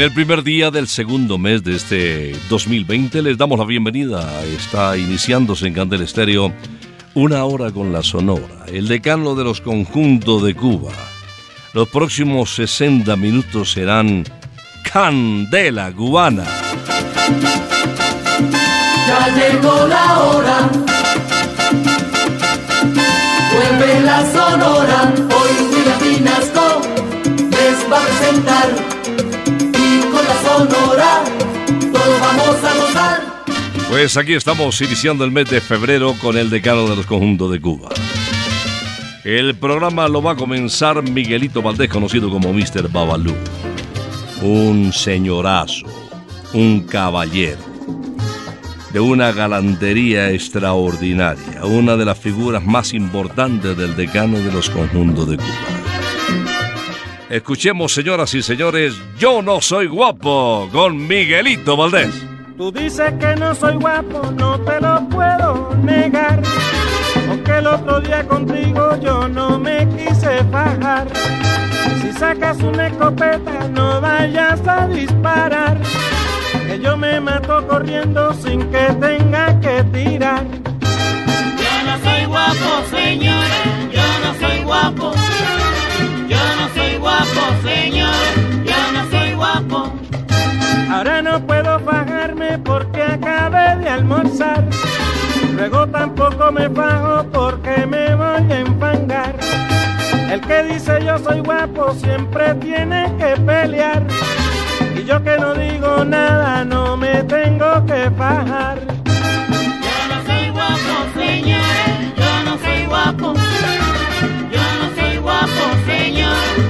En el primer día del segundo mes de este 2020 les damos la bienvenida. Está iniciándose en Candel Estéreo una hora con la Sonora, el decano de los conjuntos de Cuba. Los próximos 60 minutos serán Candela Cubana. Ya llegó la hora. Vuelve la sonora. Pues aquí estamos iniciando el mes de febrero con el decano de los conjuntos de Cuba. El programa lo va a comenzar Miguelito Valdés, conocido como Mr. Babalú. Un señorazo, un caballero, de una galantería extraordinaria, una de las figuras más importantes del decano de los conjuntos de Cuba. Escuchemos, señoras y señores, Yo no soy guapo con Miguelito Valdés. Tú dices que no soy guapo, no te lo puedo negar. Aunque el otro día contigo yo no me quise fajar. Si sacas una escopeta, no vayas a disparar. Que yo me mato corriendo sin que tenga que tirar. Yo no soy guapo, señores, yo no soy guapo señor, yo no soy guapo. Ahora no puedo bajarme porque acabé de almorzar. Luego tampoco me bajo porque me voy a enfangar. El que dice yo soy guapo siempre tiene que pelear. Y yo que no digo nada no me tengo que fajar. Yo no soy guapo, señor, yo no soy guapo. Yo no soy guapo, señor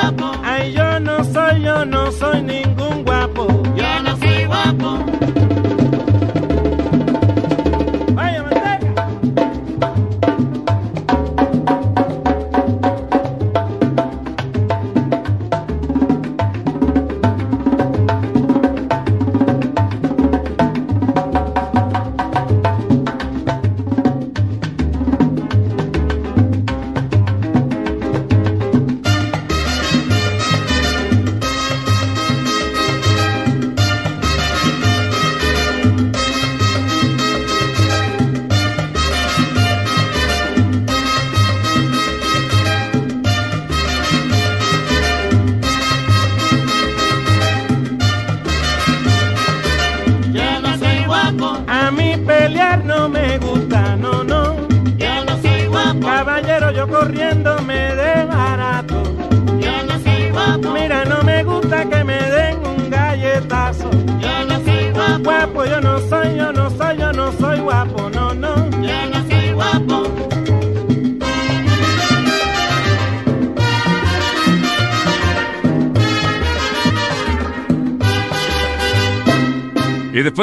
guapo, Ay, yo no soy, yo no soy ningún guapo. yo no soy guapo.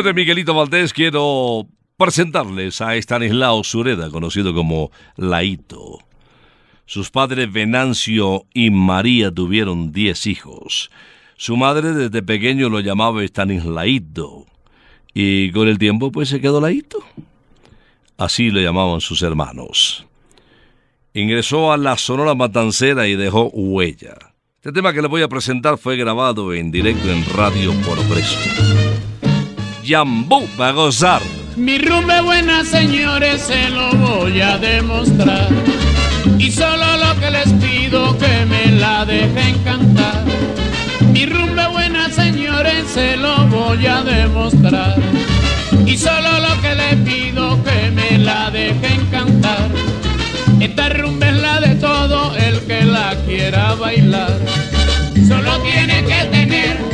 Después de Miguelito Valdés quiero presentarles a Estanislao Sureda, conocido como Laito. Sus padres Venancio y María tuvieron diez hijos. Su madre desde pequeño lo llamaba Estanislaito. Y con el tiempo pues se quedó Laito. Así lo llamaban sus hermanos. Ingresó a la Sonora Matancera y dejó huella. Este tema que les voy a presentar fue grabado en directo en Radio Progreso. Yambú va gozar. Mi rumbe buena, señores, se lo voy a demostrar. Y solo lo que les pido que me la dejen cantar. Mi rumbe buena, señores, se lo voy a demostrar. Y solo lo que les pido que me la dejen cantar. Esta rumba es la de todo el que la quiera bailar. Solo tiene que tener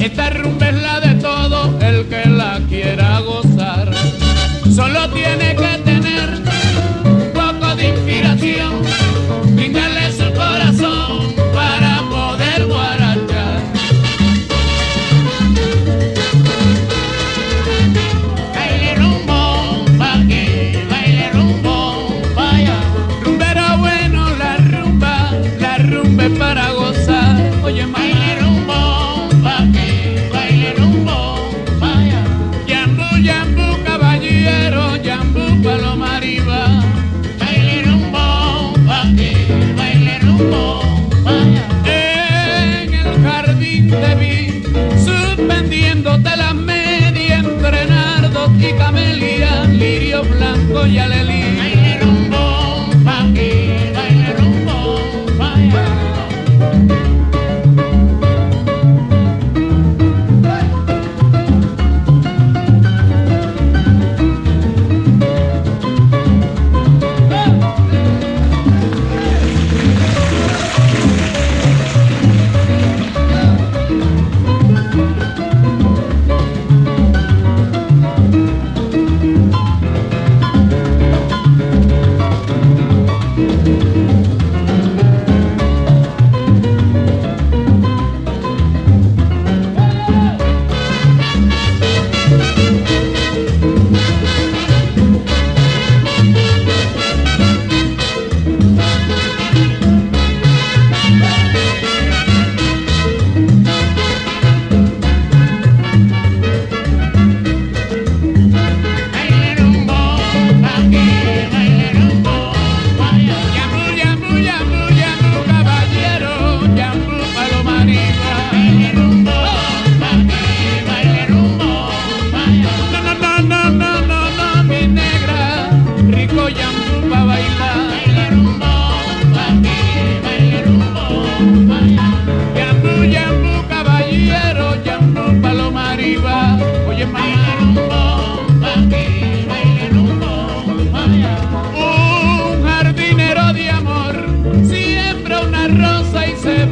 Esta rumba es la de todo el que la quiera gozar. Solo tiene que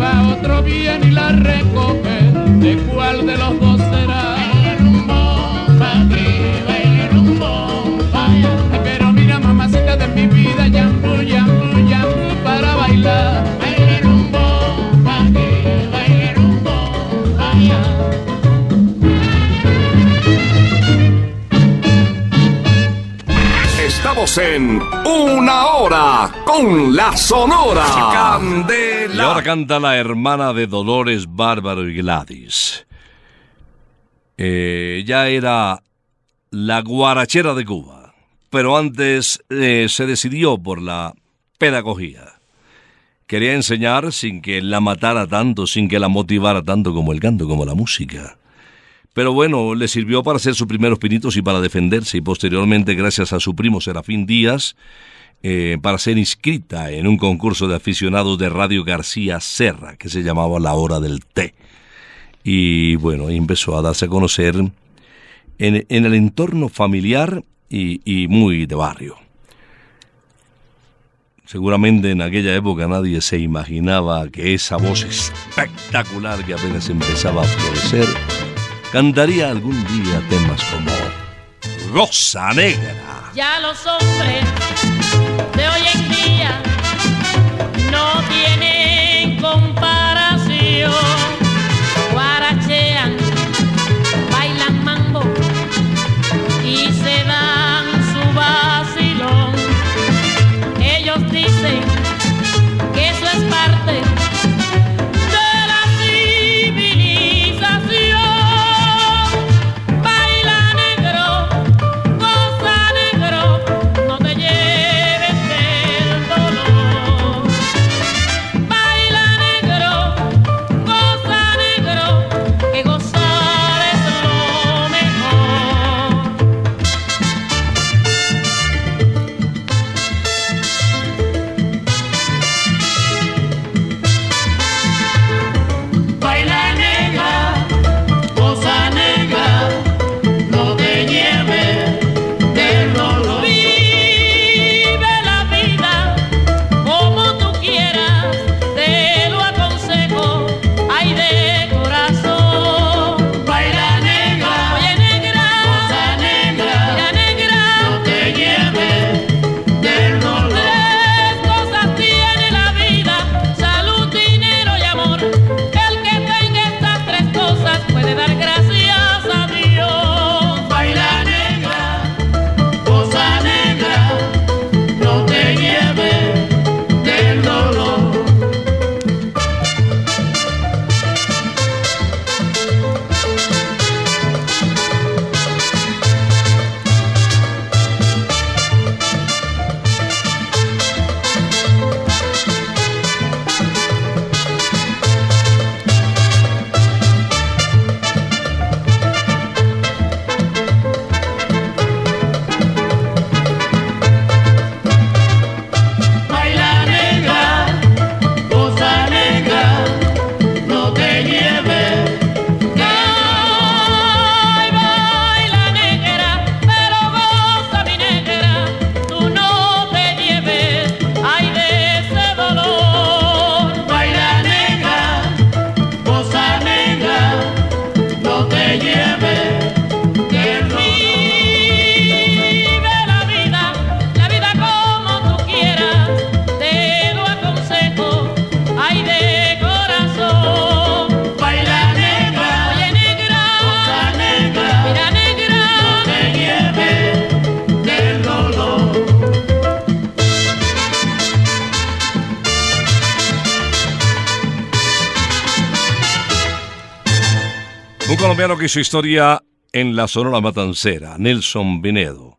otro viene y la recoge, ¿de cuál de los dos será? Ay, pero mira mamacita de mi vida, yambu, yambu, yambu para bailar. Baile rumbo, pa' aquí, baile rumbo, pa' allá. Estamos en Una Hora con la Sonora. Y ahora canta la hermana de Dolores, Bárbaro y Gladys. Eh, ya era la guarachera de Cuba, pero antes eh, se decidió por la pedagogía. Quería enseñar sin que la matara tanto, sin que la motivara tanto como el canto, como la música. Pero bueno, le sirvió para hacer sus primeros pinitos y para defenderse y posteriormente, gracias a su primo Serafín Díaz, eh, para ser inscrita en un concurso de aficionados de Radio García Serra, que se llamaba La Hora del Té. Y bueno, empezó a darse a conocer en, en el entorno familiar y, y muy de barrio. Seguramente en aquella época nadie se imaginaba que esa voz espectacular que apenas empezaba a florecer cantaría algún día temas como Rosa Negra. Ya los hombres de hoy en hizo historia en la Sonora Matancera, Nelson Vinedo.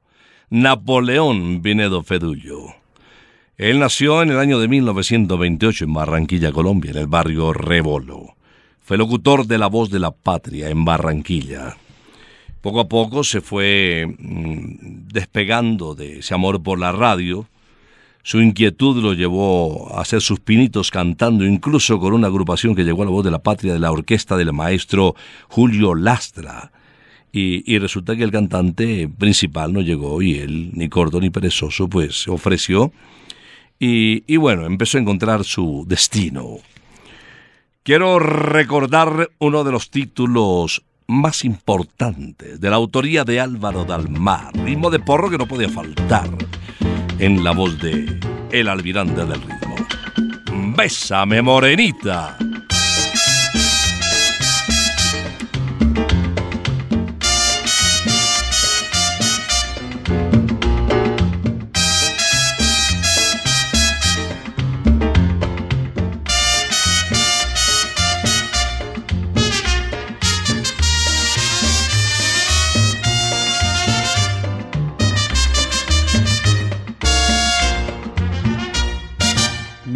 Napoleón Vinedo Fedullo. Él nació en el año de 1928 en Barranquilla, Colombia, en el barrio Rebolo. Fue locutor de La Voz de la Patria en Barranquilla. Poco a poco se fue mm, despegando de ese amor por la radio. Su inquietud lo llevó a hacer sus pinitos cantando, incluso con una agrupación que llegó a la voz de la patria de la orquesta del maestro Julio Lastra. Y, resulta que el cantante principal no llegó y él, ni corto ni perezoso, pues ofreció. Y, y bueno, empezó a encontrar su destino. Quiero recordar uno de los títulos más importantes de la autoría de Álvaro Dalmar, ritmo de porro que no podía faltar en la voz de El Almirante del Ritmo. Bésame, morenita.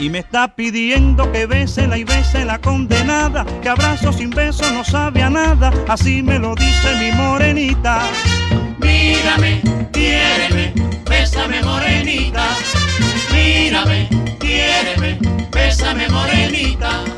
y me está pidiendo que bésela y bese la condenada, que abrazo sin beso no sabe a nada, así me lo dice mi morenita. Mírame, quiéreme, bésame morenita. Mírame, quiéreme, bésame morenita.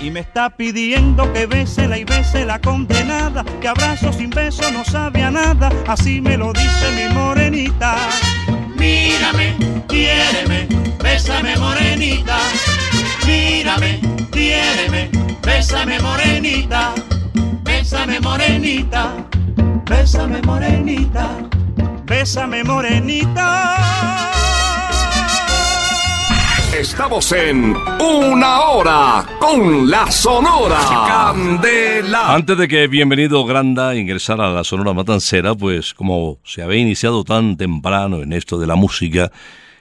y me está pidiendo que bésela y bese la condenada, que abrazo sin beso no sabe a nada, así me lo dice mi morenita. Mírame, quiéreme, bésame morenita. Mírame, quiéreme, bésame morenita. Bésame morenita, bésame morenita. Bésame morenita. Estamos en Una Hora con la Sonora. Candela. Antes de que Bienvenido Granda ingresara a la Sonora Matancera, pues como se había iniciado tan temprano en esto de la música,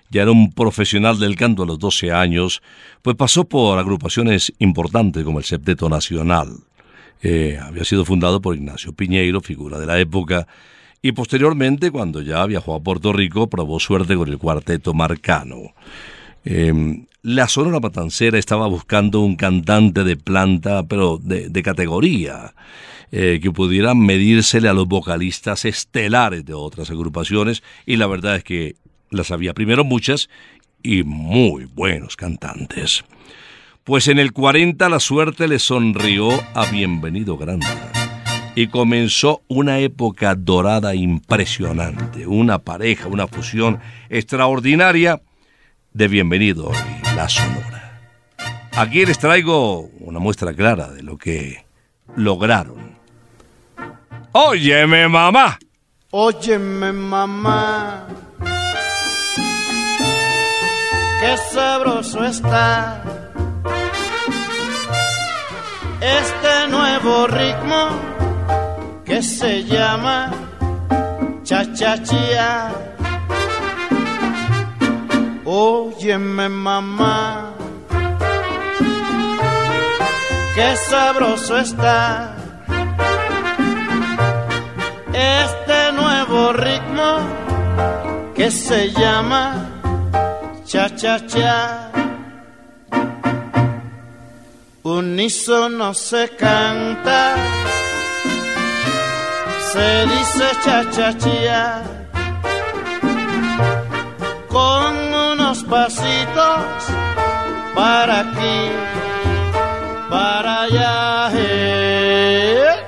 ya era un profesional del canto a los 12 años, pues pasó por agrupaciones importantes como el Septeto Nacional. Eh, había sido fundado por Ignacio Piñeiro, figura de la época, y posteriormente, cuando ya viajó a Puerto Rico, probó suerte con el Cuarteto Marcano. Eh, la Sonora Matancera estaba buscando un cantante de planta, pero de, de categoría, eh, que pudiera medírsele a los vocalistas estelares de otras agrupaciones, y la verdad es que las había primero muchas y muy buenos cantantes. Pues en el 40 la suerte le sonrió a Bienvenido Granda y comenzó una época dorada impresionante, una pareja, una fusión extraordinaria de Bienvenido y La Sonora. Aquí les traigo una muestra clara de lo que lograron. Óyeme, mamá. Óyeme, mamá. Qué sabroso está este nuevo ritmo que se llama cha-cha-chia. Óyeme mamá, qué sabroso está este nuevo ritmo que se llama cha-cha-cha. Unísono se canta, se dice cha-cha-cha con unos pasitos para aquí, para allá. Eh.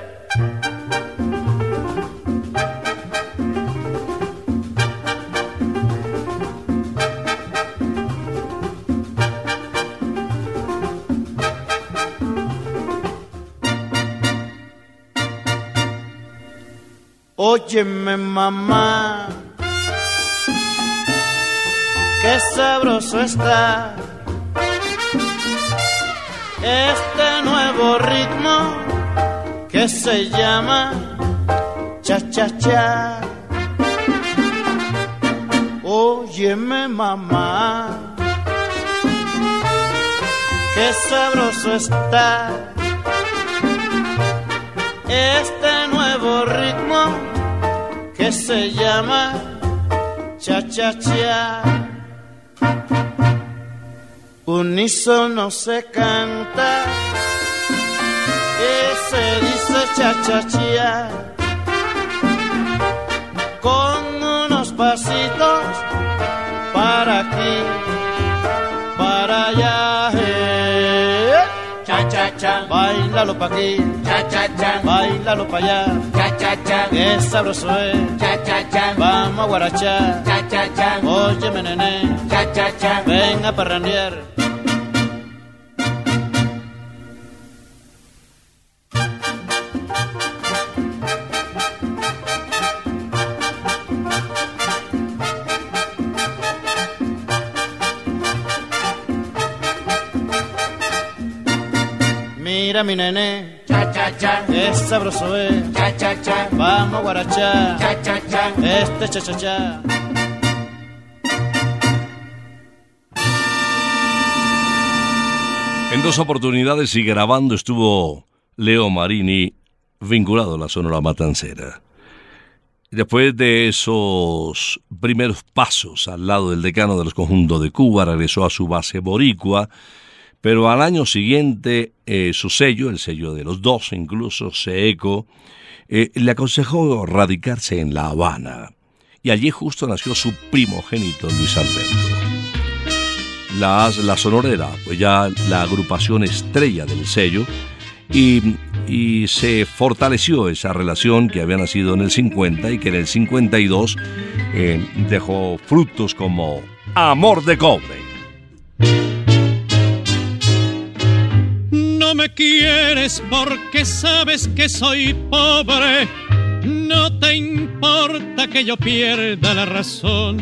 Óyeme mamá qué sabroso está este nuevo ritmo que se llama cha cha cha. Óyeme mamá, qué sabroso está este nuevo ritmo que se llama cha cha cha. Unísono se canta y se dice cha cha cha con unos pasitos para aquí, para allá. eh. Cha cha cha, Bailalo pa' aquí, cha cha cha, bailalo pa' allá, cha cha que sabroso es. cha cha cha, Vamos a guarachar, cha cha cha, óyeme nené, cha cha cha. ven a parrandear. Mira mi nené, Cha cha cha, qué sabroso es. cha cha cha, Vamos a guarachar, cha cha cha. este cha cha cha. En dos oportunidades y grabando estuvo Leo Marini vinculado a la Sonora Matancera. Después de esos primeros pasos al lado del decano de los conjuntos de Cuba, regresó a su base boricua, pero al año siguiente eh, su sello, el sello de los dos, incluso Seeco, eh, le aconsejó radicarse en La Habana. Y allí justo nació su primogénito Luis Alberto. La, la Sonorera, pues ya la agrupación estrella del sello, y, y se fortaleció esa relación que había nacido en el 50 y que en el 52 eh, dejó frutos como Amor de Cobre. No me quieres porque sabes que soy pobre. No te importa que yo pierda la razón.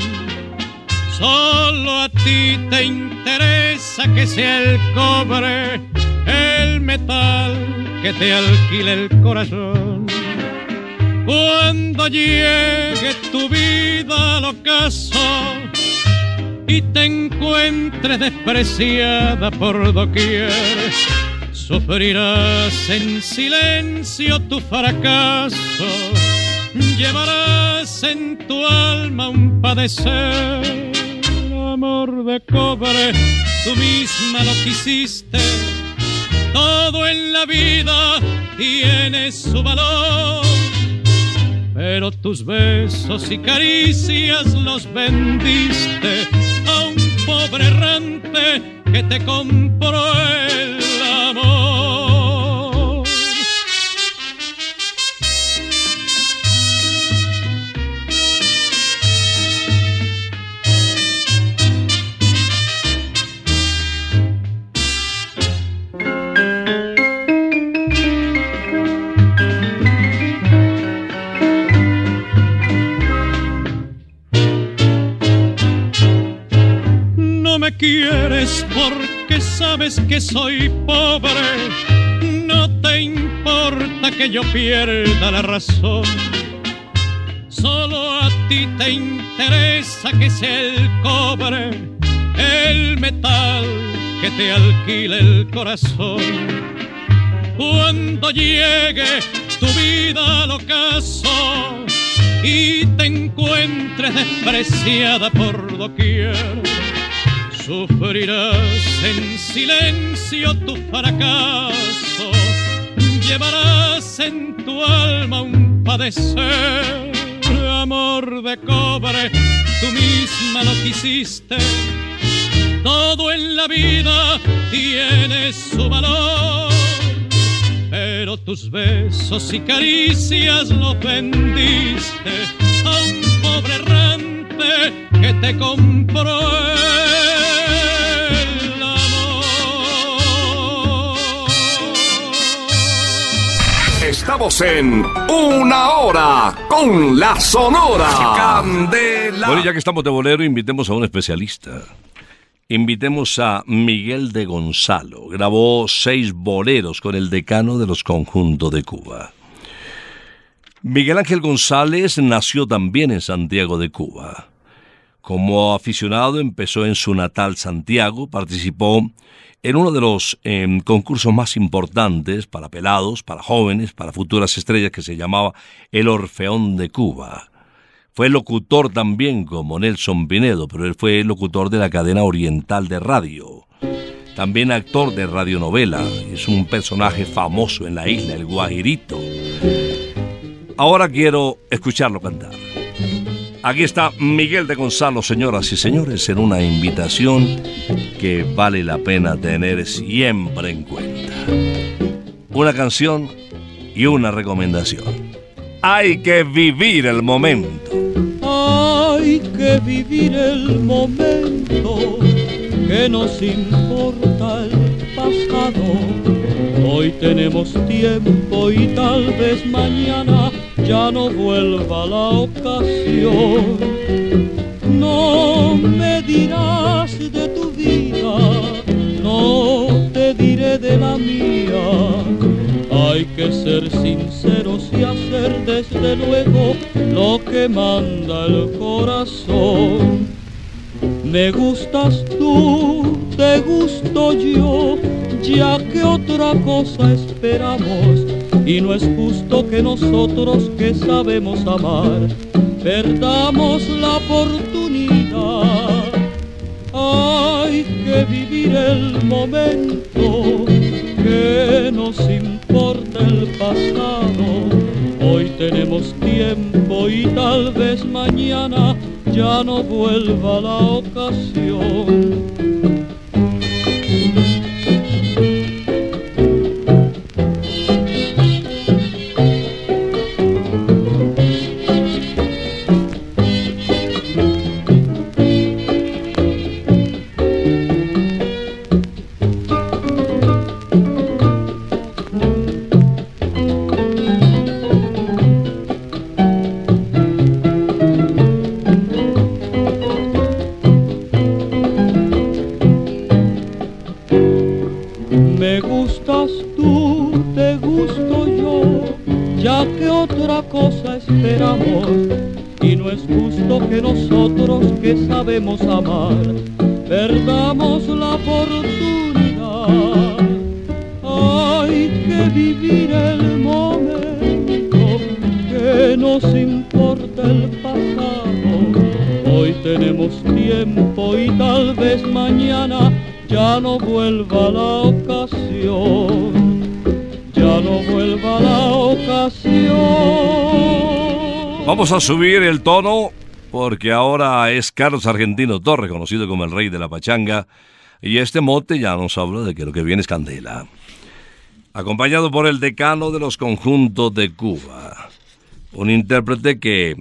Solo a ti te interesa que sea el cobre, el metal que te alquile el corazón. Cuando llegue tu vida al ocaso y te encuentres despreciada por doquier, sufrirás en silencio tu fracaso, llevarás en tu alma un padecer, amor de cobre, tú misma lo quisiste, todo en la vida tiene su valor. Pero tus besos y caricias los vendiste a un pobre errante que te compró No me quieres porque sabes que soy pobre. No te importa que yo pierda la razón. Solo a ti te interesa que sea el cobre, el metal que te alquile el corazón. Cuando llegue tu vida al ocaso y te encuentres despreciada por doquier, sufrirás en silencio tu fracaso, llevarás en tu alma un padecer, amor de cobre, tú misma lo quisiste, todo en la vida tiene su valor. Pero tus besos y caricias lo vendiste a un pobre errante que te compró Estamos en Una Hora con la Sonora. Candela. Bueno, ya que estamos de bolero, invitemos a un especialista. Invitemos a Miguel de Gonzalo. Grabó seis boleros con el decano de los conjuntos de Cuba. Miguel Ángel González nació también en Santiago de Cuba. Como aficionado empezó en su natal Santiago, participó en uno de los em, concursos más importantes para pelados, para jóvenes, para futuras estrellas que se llamaba El Orfeón de Cuba. Fue locutor también como Nelson Pinedo, pero él fue locutor de la cadena oriental de radio. También actor de radionovela, es un personaje famoso en la isla, el Guajirito. Ahora quiero escucharlo cantar. Aquí está Miguel de Gonzalo, señoras y señores, en una invitación que vale la pena tener siempre en cuenta. Una canción y una recomendación. Hay que vivir el momento. Hay que vivir el momento, que nos importa. Hoy tenemos tiempo y tal vez mañana ya no vuelva la ocasión. No me dirás de tu vida, no te diré de la mía. Hay que ser sinceros y hacer desde luego lo que manda el corazón. Me gustas tú, te gusto yo, ya que otra cosa esperamos y no es justo que nosotros que sabemos amar perdamos la oportunidad. Hay que vivir el momento, que nos importa el pasado. Hoy tenemos tiempo y tal vez mañana ya no vuelva la ocasión. Perdamos la oportunidad. Hay que vivir el momento, que nos importa el pasado. Hoy tenemos tiempo y tal vez mañana ya no vuelva la ocasión, ya no vuelva la ocasión. Vamos a subir el tono porque ahora es Carlos Argentino Torres, conocido como el rey de la pachanga, y este mote ya nos habla de que lo que viene es candela. Acompañado por el decano de los conjuntos de Cuba, un intérprete que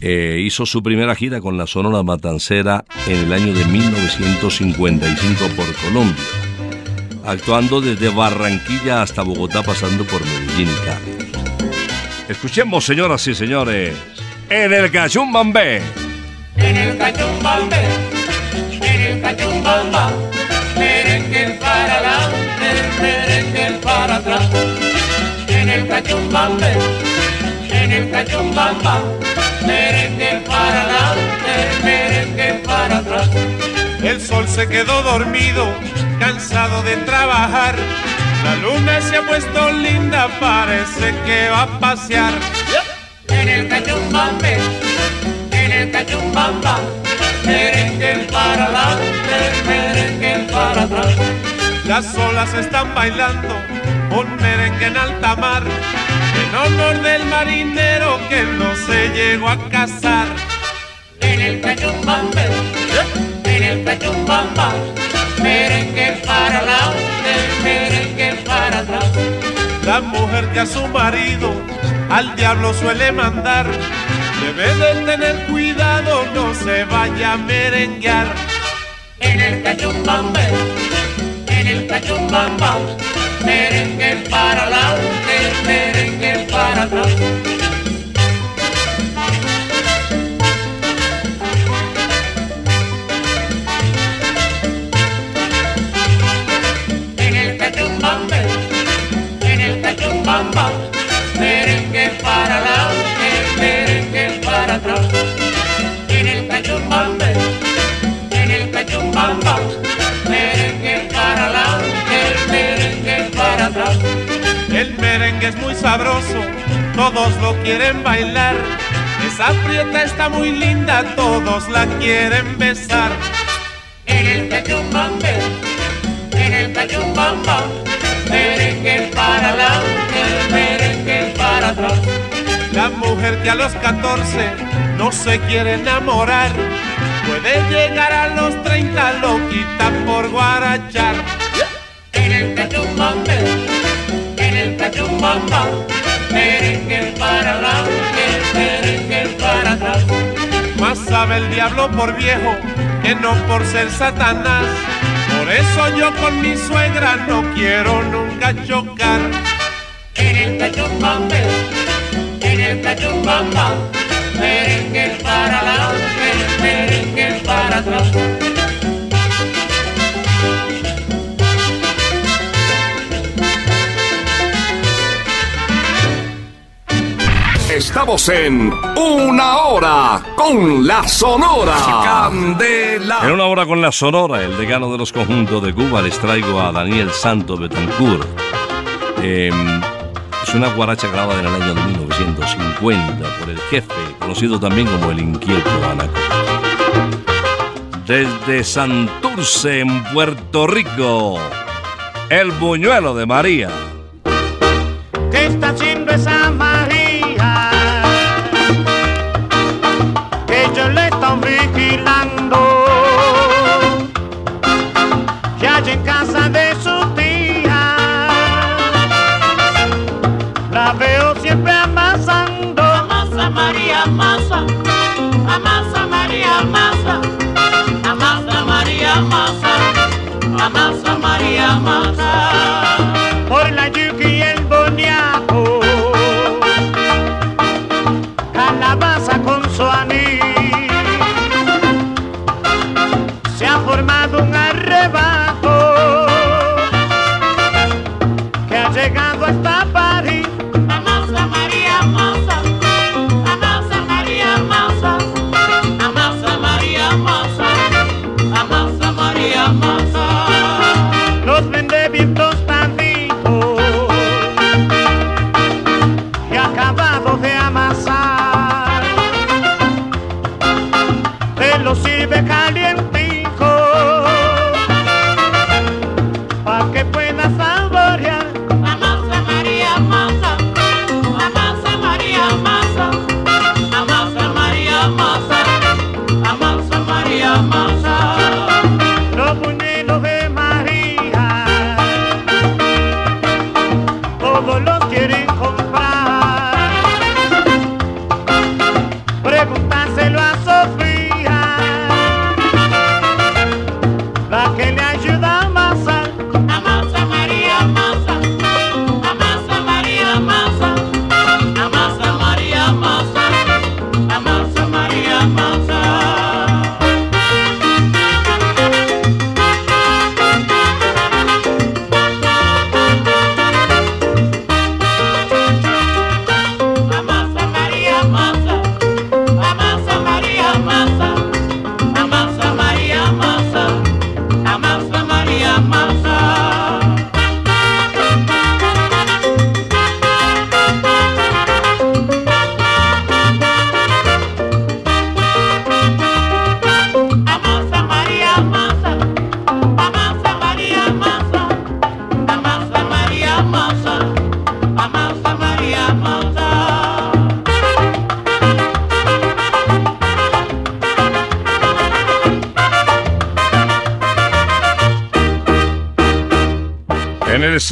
eh, hizo su primera gira con la Sonora Matancera en el año de 1955 por Colombia, actuando desde Barranquilla hasta Bogotá pasando por Medellín y Cali. Escuchemos, señoras y señores, en el Cachumbambé. En el cachumbambe, en el cachumbamba, merengue para adelante, merengue para atrás. En el cachumbambe, en el cachumbamba, merengue para adelante, merengue para atrás. El sol se quedó dormido, cansado de trabajar. La luna se ha puesto linda, parece que va a pasear. En el cachumbambe, en el cachumbamba, merengue para adelante, merengue para atrás. Las olas están bailando un merengue en alta mar, en honor del marinero que no se llegó a casar. En el cachumbambe, en el cachumbamba, merengue para adelante, merengue para atrás. La mujer que a su marido al diablo suele mandar, debe de tener cuidado, no se vaya a merenguear. En el cachumbambe, en el cachumbamba, merengue para adelante, merengue para atrás. Sabroso, todos lo quieren bailar. Esa prieta está muy linda, todos la quieren besar. En el cachumbambe, en el cachumbamba, merengue para adelante, merengue para atrás. La mujer que a los 14 no se quiere enamorar, puede llegar a los 30 loquita por guarachar. En el en cachumbamba, merengue para adelante, merengue para atrás. Más sabe el diablo por viejo que no por ser Satanás. Por eso yo con mi suegra no quiero nunca chocar. En el cachumbambe, en el cachumbamba, merengue para adelante, merengue para atrás. Estamos en Una Hora con la Sonora. Candela. En una hora con la Sonora, el decano de los conjuntos de Cuba, les traigo a Daniel Santo Betancourt. Eh, es una guaracha grabada en el año de 1950 por el jefe, conocido también como el inquieto Anaco. Desde Santurce, en Puerto Rico, el buñuelo de María. ¿Qué está Mama.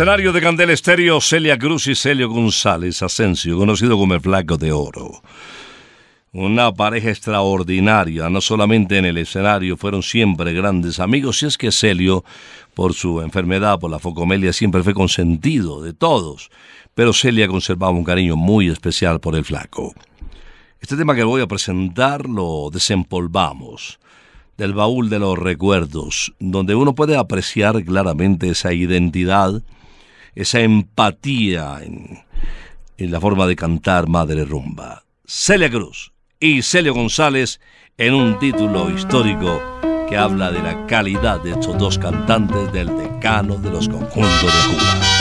Escenario de Candel Estéreo, Celia Cruz y Celio González Asensio, conocido como el Flaco de Oro. Una pareja extraordinaria, no solamente en el escenario, fueron siempre grandes amigos, y es que Celio, por su enfermedad, por la focomelia, siempre fue consentido de todos, pero Celia conservaba un cariño muy especial por el flaco. Este tema que voy a presentar lo desempolvamos del baúl de los recuerdos, donde uno puede apreciar claramente esa identidad, esa empatía en, la forma de cantar Madre Rumba. Celia Cruz y Celio González en un título histórico que habla de la calidad de estos dos cantantes del decano de los conjuntos de Cuba.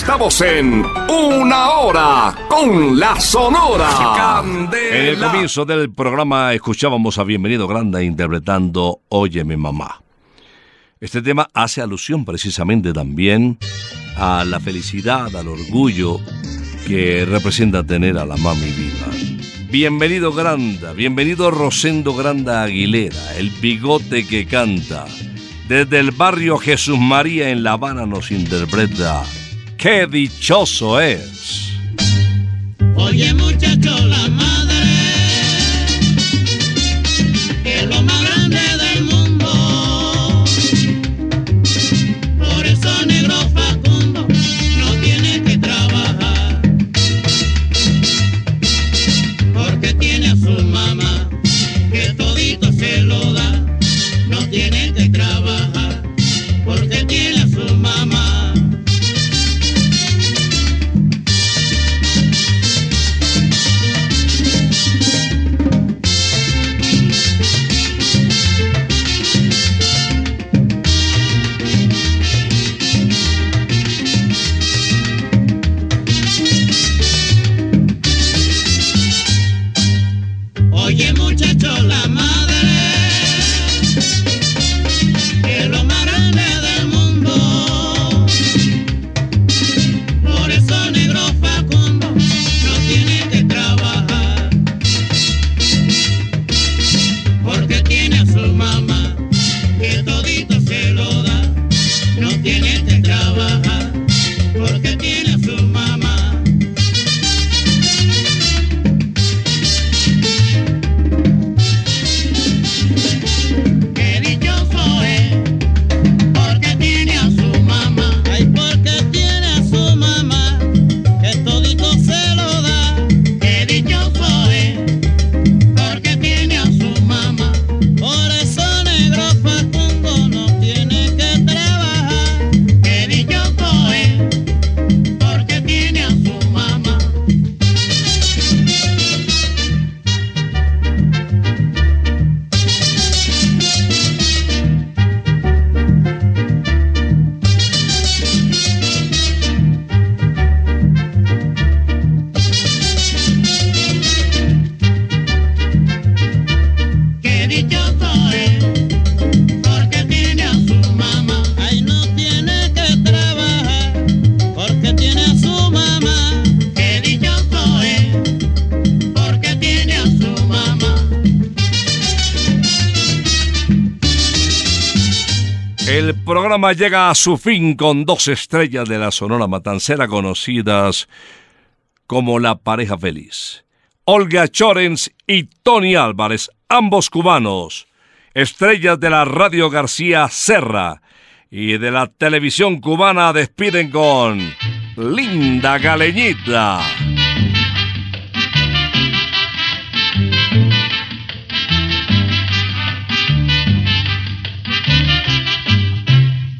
Estamos en Una Hora con la Sonora. En el comienzo del programa escuchábamos a Bienvenido Granda interpretando Óyeme Mamá. Este tema hace alusión precisamente también a la felicidad, al orgullo que representa tener a la mami viva. Bienvenido Granda, bienvenido Rosendo Granda Aguilera, el bigote que canta. Desde el barrio Jesús María en La Habana nos interpreta ¡Qué dichoso es! Oye muchacho, la llega a su fin con dos estrellas de la Sonora Matancera conocidas como la pareja feliz. Olga Chorens y Tony Álvarez, ambos cubanos, estrellas de la Radio García Serra y de la televisión cubana despiden con Linda Galeñita.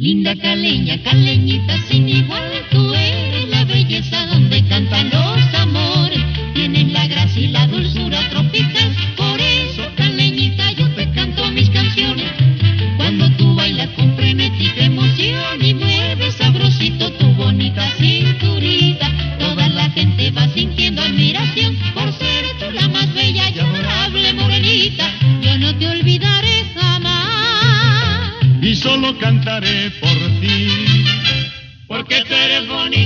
Linda caleña, caleñita sin igual, tú eres la belleza donde cantan los cantaré por ti. Porque tú eres bonita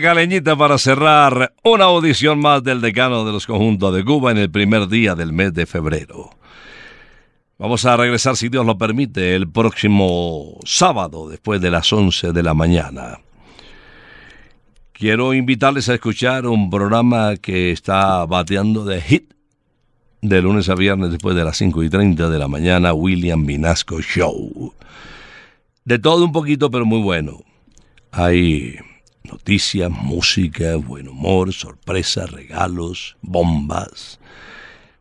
Caleñita para cerrar una audición más del decano de los conjuntos de Cuba en el primer día del mes de febrero. Vamos a regresar, si Dios lo permite, el próximo sábado después de las 11 de la mañana. Quiero invitarles a escuchar un programa que está bateando de hit de lunes a viernes después de las 5 y 30 de la mañana, William Vinasco Show. De todo un poquito, pero muy bueno. Hay noticias, música, buen humor, sorpresas, regalos, bombas.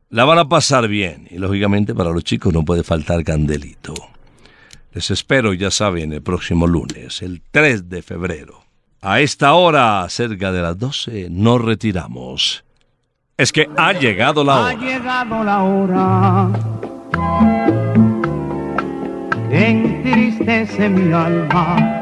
La van a pasar bien y lógicamente para los chicos no puede faltar candelito. Les espero, ya saben, el próximo lunes, el 3 de febrero. A esta hora, cerca de las 12, nos retiramos. Es que ha llegado la Ha hora. llegado la hora entristece mi alma.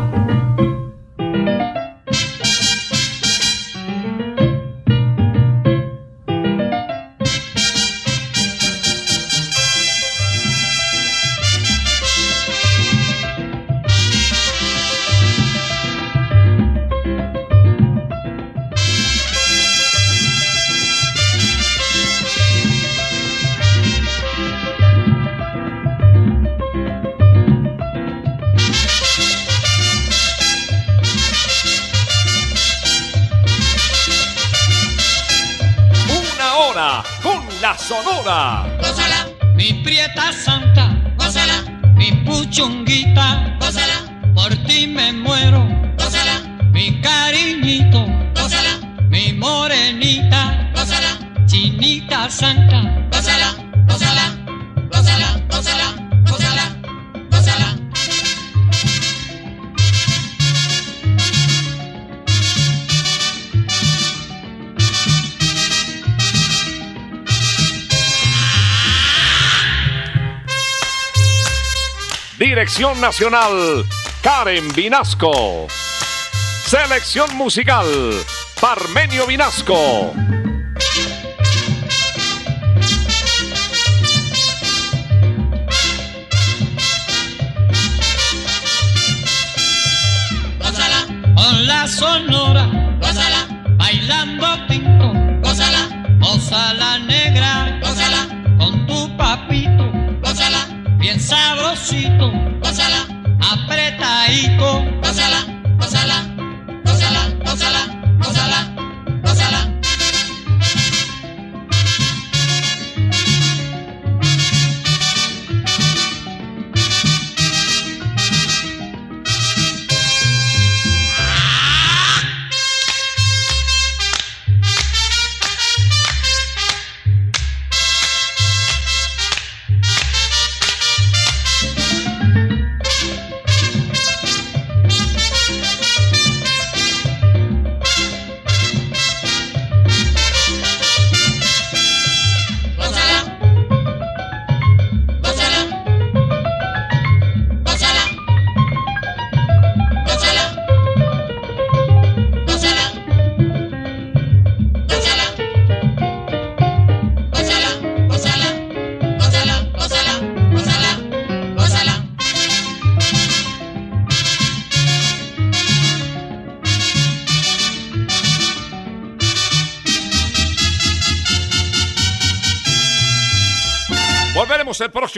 chungu. Nacional, Karen Vinasco. Selección musical, Parmenio Vinasco. Gózala, gózala, gózala, gózala, gózala.